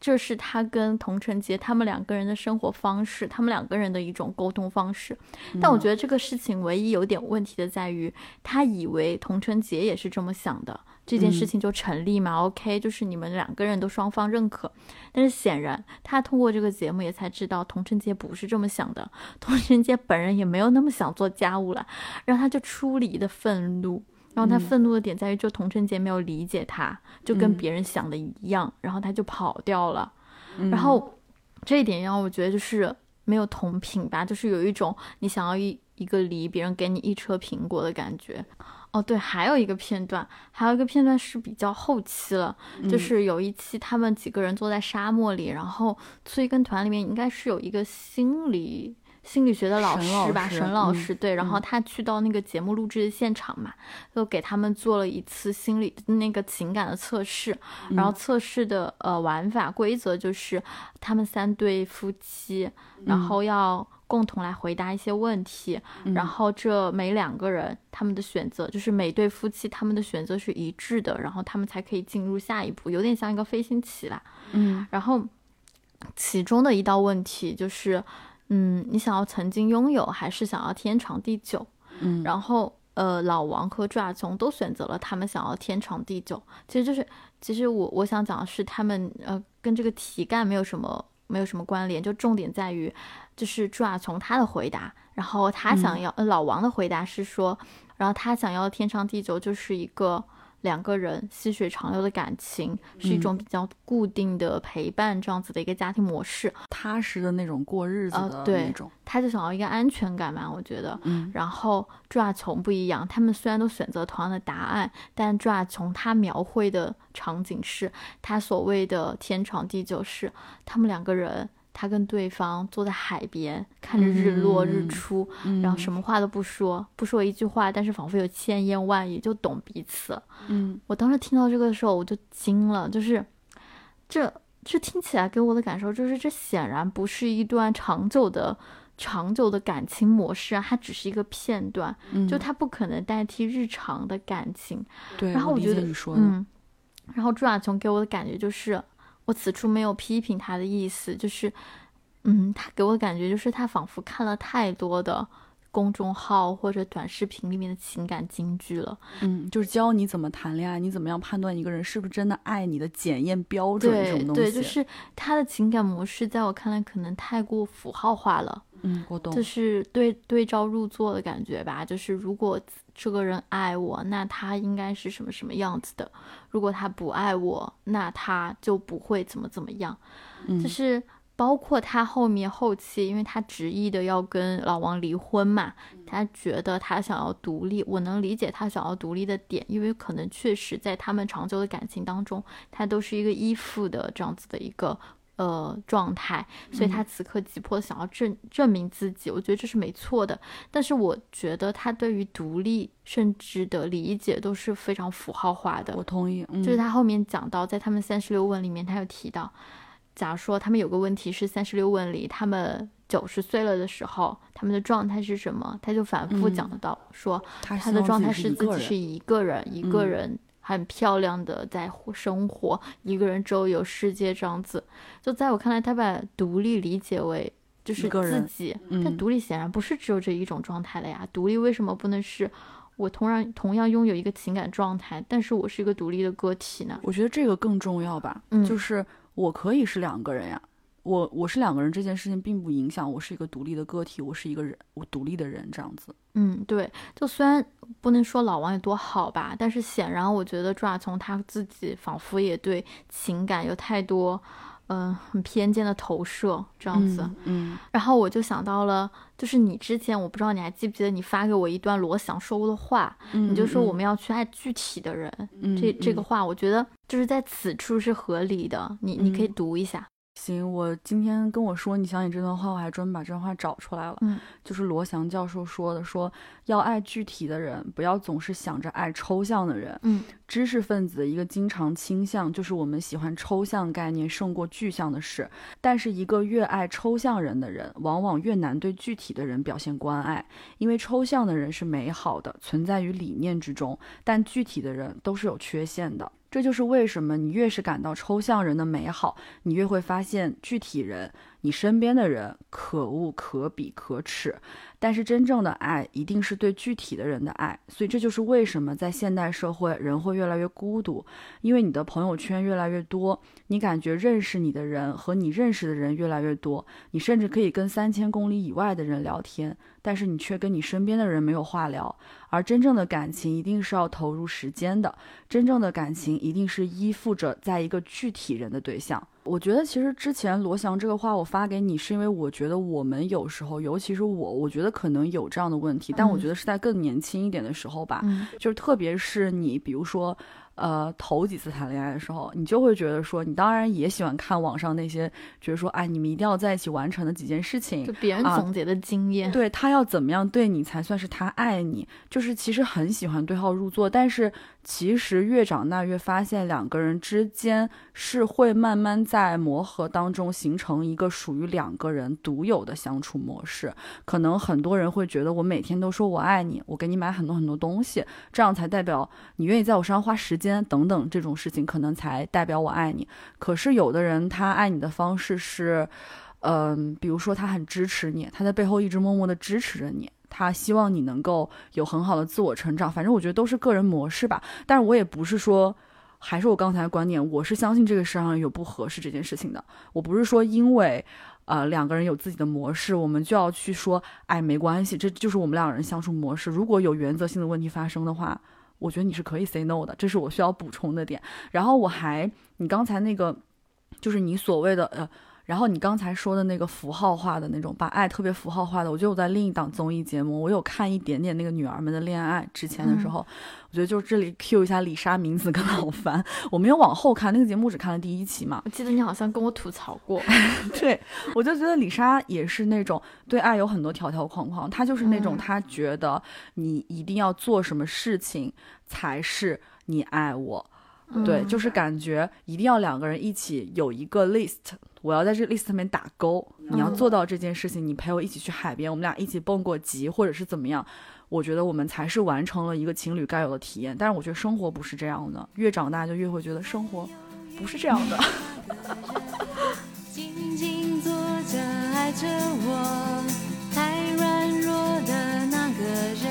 这是他跟童承杰他们两个人的生活方式，他们两个人的一种沟通方式。但我觉得这个事情唯一有点问题的在于，他以为童承杰也是这么想的。这件事情就成立嘛？OK，就是你们两个人都双方认可，但是显然他通过这个节目也才知道童承杰不是这么想的，童承杰本人也没有那么想做家务了，然后他就出离的愤怒，然后他愤怒的点在于就童晨杰没有理解他，就跟别人想的一样，然后他就跑掉了，然后这一点让我觉得就是没有同频吧，就是有一种你想要一一个梨，别人给你一车苹果的感觉。哦，对，还有一个片段，还有一个片段是比较后期了，就是有一期他们几个人坐在沙漠里，然后催更团里面应该是有一个心理心理学的老师吧，沈老师，对，然后他去到那个节目录制的现场嘛，就给他们做了一次心理那个情感的测试，然后测试的呃玩法规则就是他们三对夫妻，然后要。共同来回答一些问题，然后这每两个人他们的选择就是每对夫妻他们的选择是一致的，然后他们才可以进入下一步，有点像一个飞行棋啦。嗯，然后其中的一道问题就是，嗯，你想要曾经拥有还是想要天长地久？嗯，然后呃，老王和朱亚琼都选择了他们想要天长地久。其实就是，其实我我想讲的是，他们呃跟这个题干没有什么没有什么关联，就重点在于。就是朱亚琼他的回答，然后他想要，呃，老王的回答是说，然后他想要天长地久，就是一个两个人细水长流的感情，是一种比较固定的陪伴这样子的一个家庭模式，踏实的那种过日子的那种。他就想要一个安全感嘛，我觉得。嗯。然后朱亚琼不一样，他们虽然都选择同样的答案，但朱亚琼他描绘的场景是他所谓的天长地久，是他们两个人。他跟对方坐在海边，看着日落日出，然后什么话都不说，不说一句话，但是仿佛有千言万语就懂彼此。嗯，我当时听到这个的时候，我就惊了，就是这这听起来给我的感受就是，这显然不是一段长久的、长久的感情模式啊，它只是一个片段，就它不可能代替日常的感情。对，然后我觉得，嗯，然后朱亚琼给我的感觉就是。我此处没有批评他的意思，就是，嗯，他给我的感觉就是他仿佛看了太多的公众号或者短视频里面的情感金句了，嗯，就是教你怎么谈恋爱，你怎么样判断一个人是不是真的爱你的检验标准这种东西。对，就是他的情感模式，在我看来可能太过符号化了。嗯，我懂，就是对对照入座的感觉吧。就是如果这个人爱我，那他应该是什么什么样子的；如果他不爱我，那他就不会怎么怎么样。就是包括他后面后期，因为他执意的要跟老王离婚嘛，他觉得他想要独立。我能理解他想要独立的点，因为可能确实在他们长久的感情当中，他都是一个依附的这样子的一个。呃，状态，所以他此刻急迫想要证证明自己，我觉得这是没错的。但是我觉得他对于独立甚至的理解都是非常符号化的。我同意，就是他后面讲到，在他们三十六问里面，他有提到，假如说他们有个问题是三十六问里，他们九十岁了的时候，他们的状态是什么？他就反复讲得到，说他的状态是自己是一个人，一个人。很漂亮的在生活，一个人周游世界这样子。就在我看来，他把独立理解为就是自己，但独立显然不是只有这一种状态了呀。独立为什么不能是我同样同样拥有一个情感状态，但是我是一个独立的个体呢？我觉得这个更重要吧。嗯，就是我可以是两个人呀。我我是两个人这件事情并不影响我是一个独立的个体，我是一个人，我独立的人这样子。嗯，对，就虽然不能说老王有多好吧，但是显然我觉得朱亚从他自己仿佛也对情感有太多，嗯，很偏见的投射这样子。嗯，然后我就想到了，就是你之前我不知道你还记不记得你发给我一段罗翔说过的话，你就说我们要去爱具体的人，这这个话我觉得就是在此处是合理的，你你可以读一下。行，我今天跟我说你想起这段话，我还专门把这段话找出来了。嗯，就是罗翔教授说的，说要爱具体的人，不要总是想着爱抽象的人。嗯，知识分子的一个经常倾向就是我们喜欢抽象概念胜过具象的事。但是一个越爱抽象人的人，往往越难对具体的人表现关爱，因为抽象的人是美好的，存在于理念之中，但具体的人都是有缺陷的。这就是为什么你越是感到抽象人的美好，你越会发现具体人。你身边的人可恶、可鄙、可耻，但是真正的爱一定是对具体的人的爱，所以这就是为什么在现代社会人会越来越孤独，因为你的朋友圈越来越多，你感觉认识你的人和你认识的人越来越多，你甚至可以跟三千公里以外的人聊天，但是你却跟你身边的人没有话聊。而真正的感情一定是要投入时间的，真正的感情一定是依附着在一个具体人的对象。我觉得其实之前罗翔这个话我发给你，是因为我觉得我们有时候，尤其是我，我觉得可能有这样的问题，但我觉得是在更年轻一点的时候吧，就是特别是你，比如说。呃，头几次谈恋爱的时候，你就会觉得说，你当然也喜欢看网上那些，觉得说，哎，你们一定要在一起完成的几件事情，就别人总结的经验，对他要怎么样对你才算是他爱你，就是其实很喜欢对号入座，但是其实越长大越发现两个人之间是会慢慢在磨合当中形成一个属于两个人独有的相处模式。可能很多人会觉得，我每天都说我爱你，我给你买很多很多东西，这样才代表你愿意在我身上花时间。等等这种事情，可能才代表我爱你。可是有的人他爱你的方式是，嗯，比如说他很支持你，他在背后一直默默的支持着你，他希望你能够有很好的自我成长。反正我觉得都是个人模式吧。但是我也不是说，还是我刚才的观点，我是相信这个世上有不合适这件事情的。我不是说因为呃两个人有自己的模式，我们就要去说，哎，没关系，这就是我们两个人相处模式。如果有原则性的问题发生的话。我觉得你是可以 say no 的，这是我需要补充的点。然后我还，你刚才那个，就是你所谓的呃。然后你刚才说的那个符号化的那种，把爱特别符号化的，我觉得我在另一档综艺节目，我有看一点点那个女儿们的恋爱。之前的时候，我觉得就这里 cue 一下李莎、明子跟老樊。我没有往后看那个节目，只看了第一期嘛。我记得你好像跟我吐槽过，对我就觉得李莎也是那种对爱有很多条条框框，她就是那种她觉得你一定要做什么事情才是你爱我。对，就是感觉一定要两个人一起有一个 list，我要在这 list 上面打勾。你要做到这件事情，你陪我一起去海边，我们俩一起蹦过极，或者是怎么样？我觉得我们才是完成了一个情侣该有的体验。但是我觉得生活不是这样的，越长大就越会觉得生活不是这样的。静静坐着爱着我，太软弱的那个人，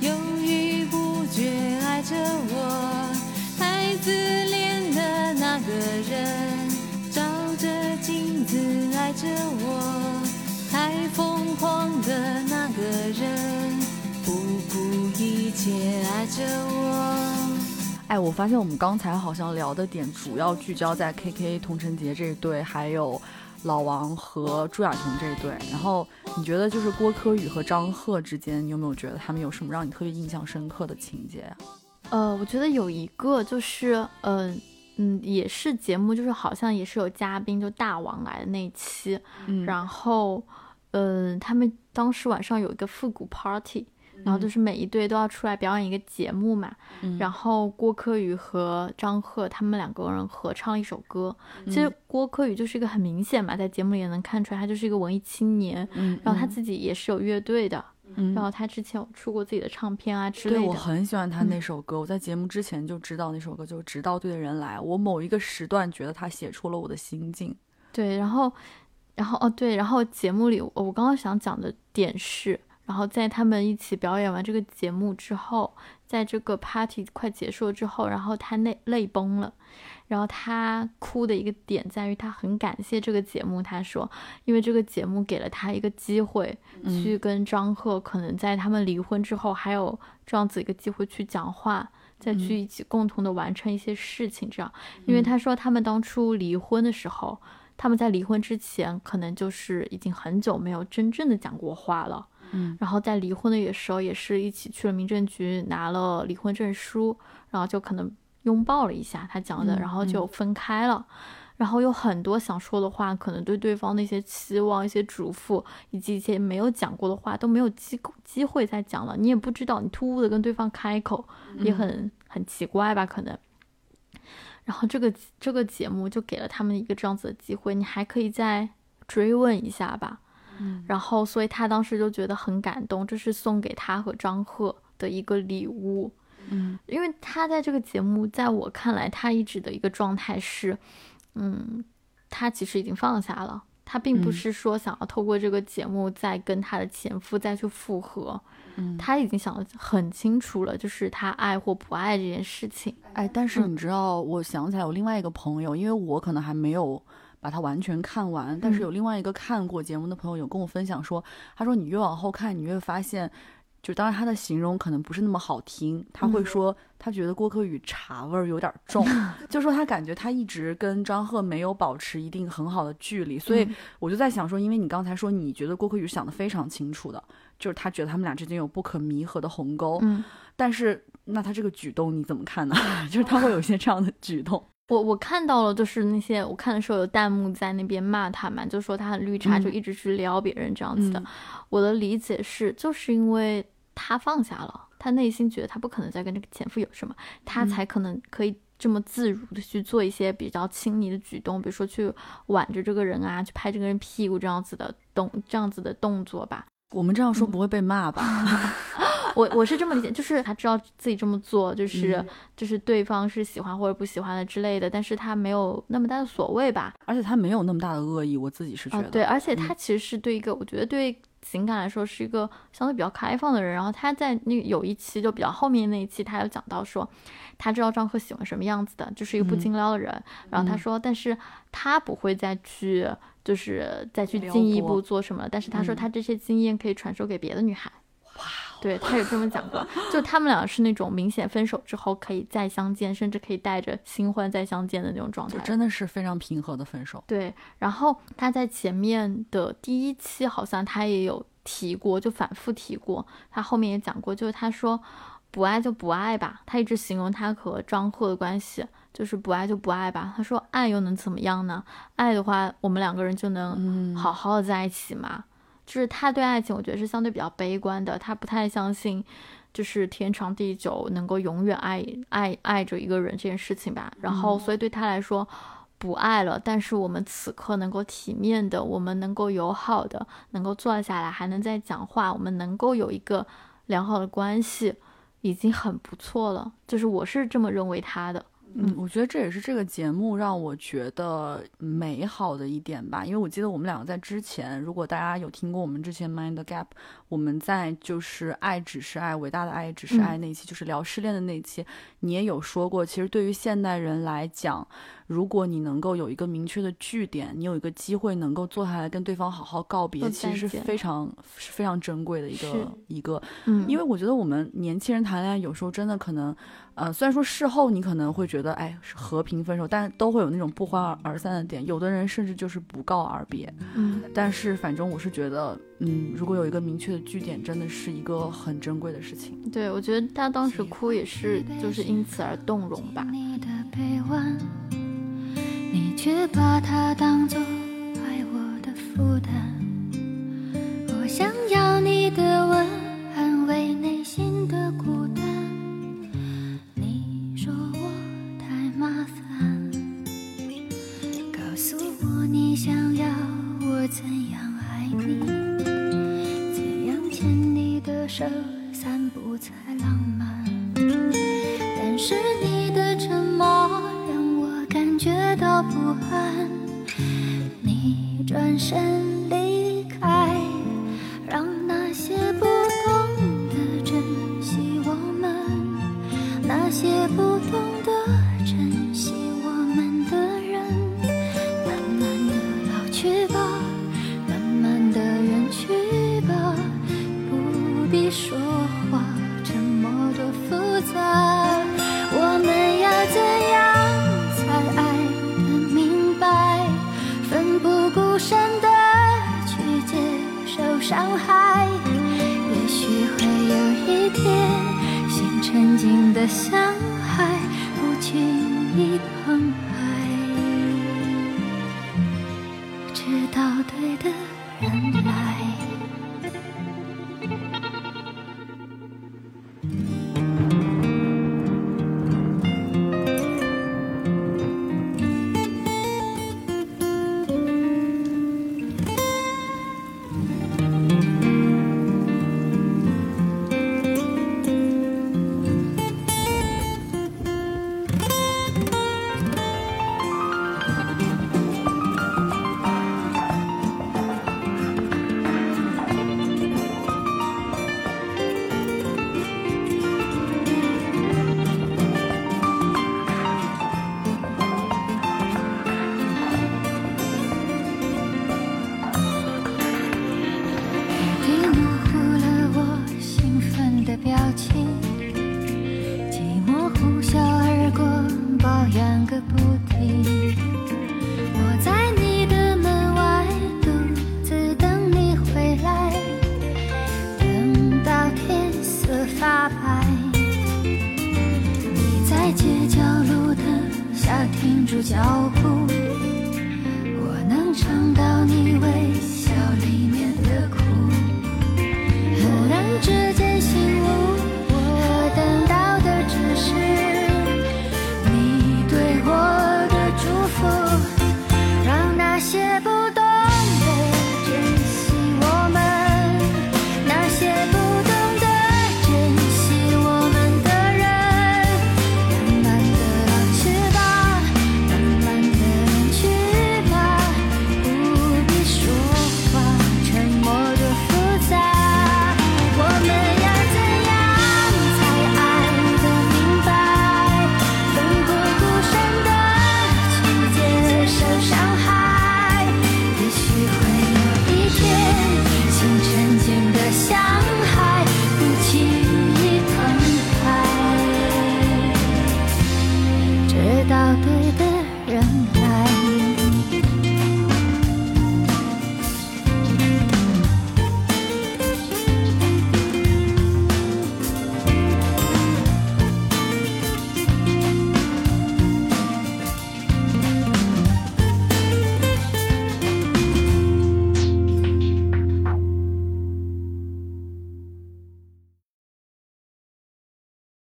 犹豫不决爱着我。爱着我；太疯狂的那个人，不顾一切爱着我。哎，我发现我们刚才好像聊的点主要聚焦在 K K 童晨杰这一对，还有老王和朱亚琼这一对。然后你觉得就是郭柯宇和张赫之间，你有没有觉得他们有什么让你特别印象深刻的情节呀？呃，我觉得有一个就是，嗯嗯，也是节目，就是好像也是有嘉宾，就大王来的那一期，然后，嗯，他们当时晚上有一个复古 party，然后就是每一队都要出来表演一个节目嘛，然后郭柯宇和张赫他们两个人合唱一首歌，其实郭柯宇就是一个很明显嘛，在节目里也能看出来，他就是一个文艺青年，然后他自己也是有乐队的。然后他之前有出过自己的唱片啊之类的。对我很喜欢他那首歌，我在节目之前就知道那首歌，就直到对的人来。我某一个时段觉得他写出了我的心境。对，然后，然后哦对，然后节目里我刚刚想讲的点是，然后在他们一起表演完这个节目之后，在这个 party 快结束之后，然后他泪泪崩了。然后他哭的一个点在于，他很感谢这个节目。他说，因为这个节目给了他一个机会，去跟张赫可能在他们离婚之后，还有这样子一个机会去讲话，再去一起共同的完成一些事情。这样，因为他说他们当初离婚的时候，他们在离婚之前，可能就是已经很久没有真正的讲过话了。嗯，然后在离婚的时候，也是一起去了民政局拿了离婚证书，然后就可能。拥抱了一下他讲的，然后就分开了，然后有很多想说的话，可能对对方的一些期望、一些嘱咐，以及一些没有讲过的话都没有机机会再讲了。你也不知道，你突兀的跟对方开口，也很很奇怪吧？可能。然后这个这个节目就给了他们一个这样子的机会，你还可以再追问一下吧。嗯。然后，所以他当时就觉得很感动，这是送给他和张赫的一个礼物。嗯，因为他在这个节目，在我看来，他一直的一个状态是，嗯，他其实已经放下了，他并不是说想要透过这个节目再跟他的前夫再去复合，嗯，他已经想得很清楚了，就是他爱或不爱这件事情。哎，但是你知道，我想起来我另外一个朋友，因为我可能还没有把它完全看完，但是有另外一个看过节目的朋友有跟我分享说，他说你越往后看，你越发现。就当然他的形容可能不是那么好听，他会说他觉得郭柯宇茶味儿有点重，就说他感觉他一直跟张赫没有保持一定很好的距离，所以我就在想说，因为你刚才说你觉得郭柯宇想的非常清楚的，就是他觉得他们俩之间有不可弥合的鸿沟，嗯，但是那他这个举动你怎么看呢？就是他会有一些这样的举动，我我看到了，就是那些我看的时候有弹幕在那边骂他嘛，就说他很绿茶，就一直去撩别人这样子的。我的理解是，就是因为。他放下了，他内心觉得他不可能再跟这个前夫有什么，他才可能可以这么自如的去做一些比较亲昵的举动，比如说去挽着这个人啊，去拍这个人屁股这样子的动，这样子的动作吧。我们这样说不会被骂吧？我我是这么理解，就是他知道自己这么做，就是就是对方是喜欢或者不喜欢的之类的，但是他没有那么大的所谓吧。而且他没有那么大的恶意，我自己是觉得。对，而且他其实是对一个，我觉得对。情感来说是一个相对比较开放的人，然后他在那有一期就比较后面那一期，他有讲到说，他知道张赫喜欢什么样子的，就是一个不经撩的人。然后他说，但是他不会再去，就是再去进一步做什么。但是他说他这些经验可以传授给别的女孩。对他有这么讲过，就他们俩是那种明显分手之后可以再相见，甚至可以带着新欢再相见的那种状态，真的是非常平和的分手。对，然后他在前面的第一期好像他也有提过，就反复提过，他后面也讲过，就是他说不爱就不爱吧，他一直形容他和张赫的关系。就是不爱就不爱吧。他说爱又能怎么样呢？爱的话，我们两个人就能好好的在一起嘛。就是他对爱情，我觉得是相对比较悲观的。他不太相信，就是天长地久能够永远爱爱爱着一个人这件事情吧。然后，所以对他来说，不爱了，但是我们此刻能够体面的，我们能够友好的，能够坐下来还能再讲话，我们能够有一个良好的关系，已经很不错了。就是我是这么认为他的。嗯，我觉得这也是这个节目让我觉得美好的一点吧，因为我记得我们两个在之前，如果大家有听过我们之前 Mind Gap，我们在就是爱只是爱，伟大的爱只是爱那期，就是聊失恋的那期，你也有说过，其实对于现代人来讲。如果你能够有一个明确的据点，你有一个机会能够坐下来跟对方好好告别，其实是非常是非常珍贵的一个一个。嗯，因为我觉得我们年轻人谈恋爱有时候真的可能，呃，虽然说事后你可能会觉得哎是和平分手，但都会有那种不欢而散的点。有的人甚至就是不告而别。嗯，但是反正我是觉得，嗯，如果有一个明确的据点，真的是一个很珍贵的事情。对，我觉得他当时哭也是就是因此而动容吧。你却把它当作爱我的负担。我想要你的吻，安慰内心的孤你想要我怎样爱你，怎样牵你的手，散步才浪漫。但是你的沉默让我感。觉到不安，你转身离开，让那些不懂得珍惜我们，那些不懂住脚步